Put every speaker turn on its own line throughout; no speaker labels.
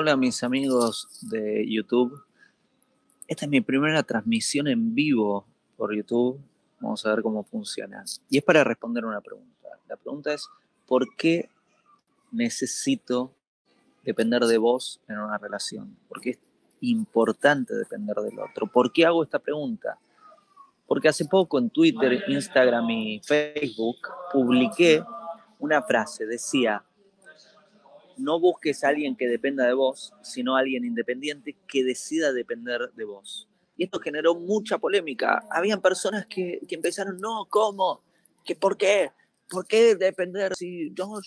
Hola mis amigos de YouTube. Esta es mi primera transmisión en vivo por YouTube. Vamos a ver cómo funciona. Y es para responder una pregunta. La pregunta es, ¿por qué necesito depender de vos en una relación? ¿Por qué es importante depender del otro? ¿Por qué hago esta pregunta? Porque hace poco en Twitter, Instagram y Facebook publiqué una frase. Decía, no busques a alguien que dependa de vos, sino a alguien independiente que decida depender de vos. Y esto generó mucha polémica. Habían personas que, empezaron, no, ¿cómo? ¿Qué, ¿Por qué? ¿Por qué depender si no,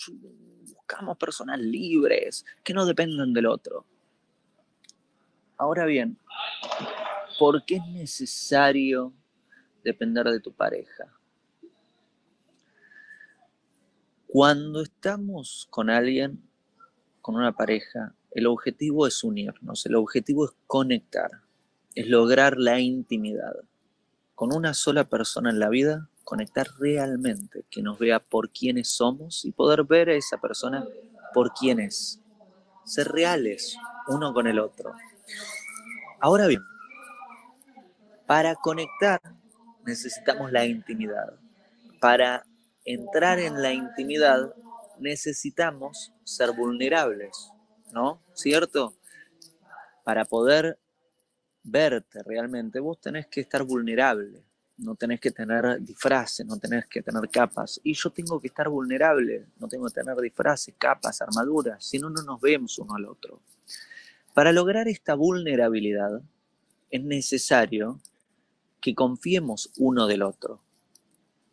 buscamos personas libres que no dependan del otro? Ahora bien, ¿por qué es necesario depender de tu pareja? Cuando estamos con alguien, con una pareja, el objetivo es unirnos, el objetivo es conectar, es lograr la intimidad. Con una sola persona en la vida, conectar realmente, que nos vea por quienes somos y poder ver a esa persona por quién es. Ser reales uno con el otro. Ahora bien, para conectar necesitamos la intimidad. Para entrar en la intimidad necesitamos ser vulnerables, ¿no? ¿Cierto? Para poder verte realmente, vos tenés que estar vulnerable, no tenés que tener disfraces, no tenés que tener capas. Y yo tengo que estar vulnerable, no tengo que tener disfraces, capas, armaduras, si no, no nos vemos uno al otro. Para lograr esta vulnerabilidad es necesario que confiemos uno del otro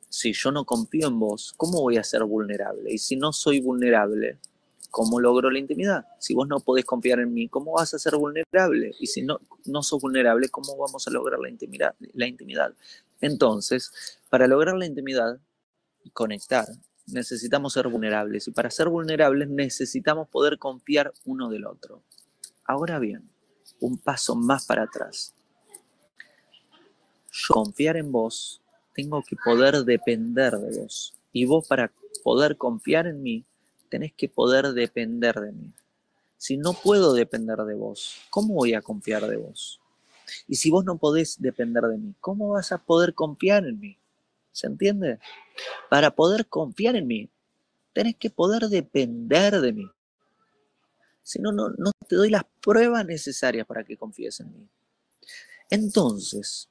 si yo no confío en vos, ¿cómo voy a ser vulnerable? Y si no soy vulnerable, ¿cómo logro la intimidad? Si vos no podés confiar en mí, ¿cómo vas a ser vulnerable? Y si no, no sos vulnerable, ¿cómo vamos a lograr la intimidad? La intimidad? Entonces, para lograr la intimidad y conectar, necesitamos ser vulnerables. Y para ser vulnerables necesitamos poder confiar uno del otro. Ahora bien, un paso más para atrás. Yo confiar en vos tengo que poder depender de vos. Y vos para poder confiar en mí, tenés que poder depender de mí. Si no puedo depender de vos, ¿cómo voy a confiar de vos? Y si vos no podés depender de mí, ¿cómo vas a poder confiar en mí? ¿Se entiende? Para poder confiar en mí, tenés que poder depender de mí. Si no, no, no te doy las pruebas necesarias para que confíes en mí. Entonces,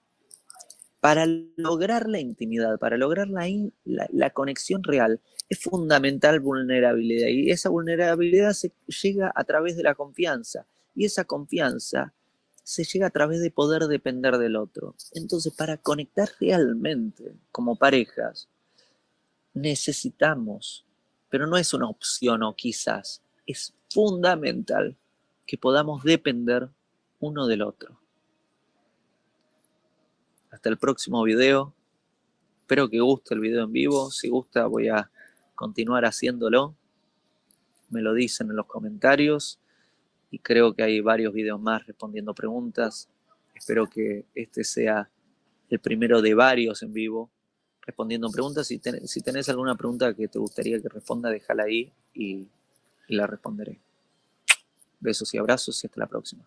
para lograr la intimidad, para lograr la, conexión real, es fundamental vulnerabilidad y esa vulnerabilidad se llega a través de la confianza y esa confianza se llega a través de poder depender del otro. Entonces, para conectar realmente como parejas, necesitamos, pero no es una opción o quizás, es fundamental que podamos depender uno del otro. Hasta el próximo video. Espero que guste el video en vivo. Si gusta voy a continuar haciéndolo. Me lo dicen en los comentarios. Y creo que hay varios videos más respondiendo preguntas. Espero que este sea el primero de varios en vivo respondiendo preguntas. Si, tenés alguna pregunta que te gustaría que responda, déjala ahí y la responderé. Besos y abrazos y hasta la próxima.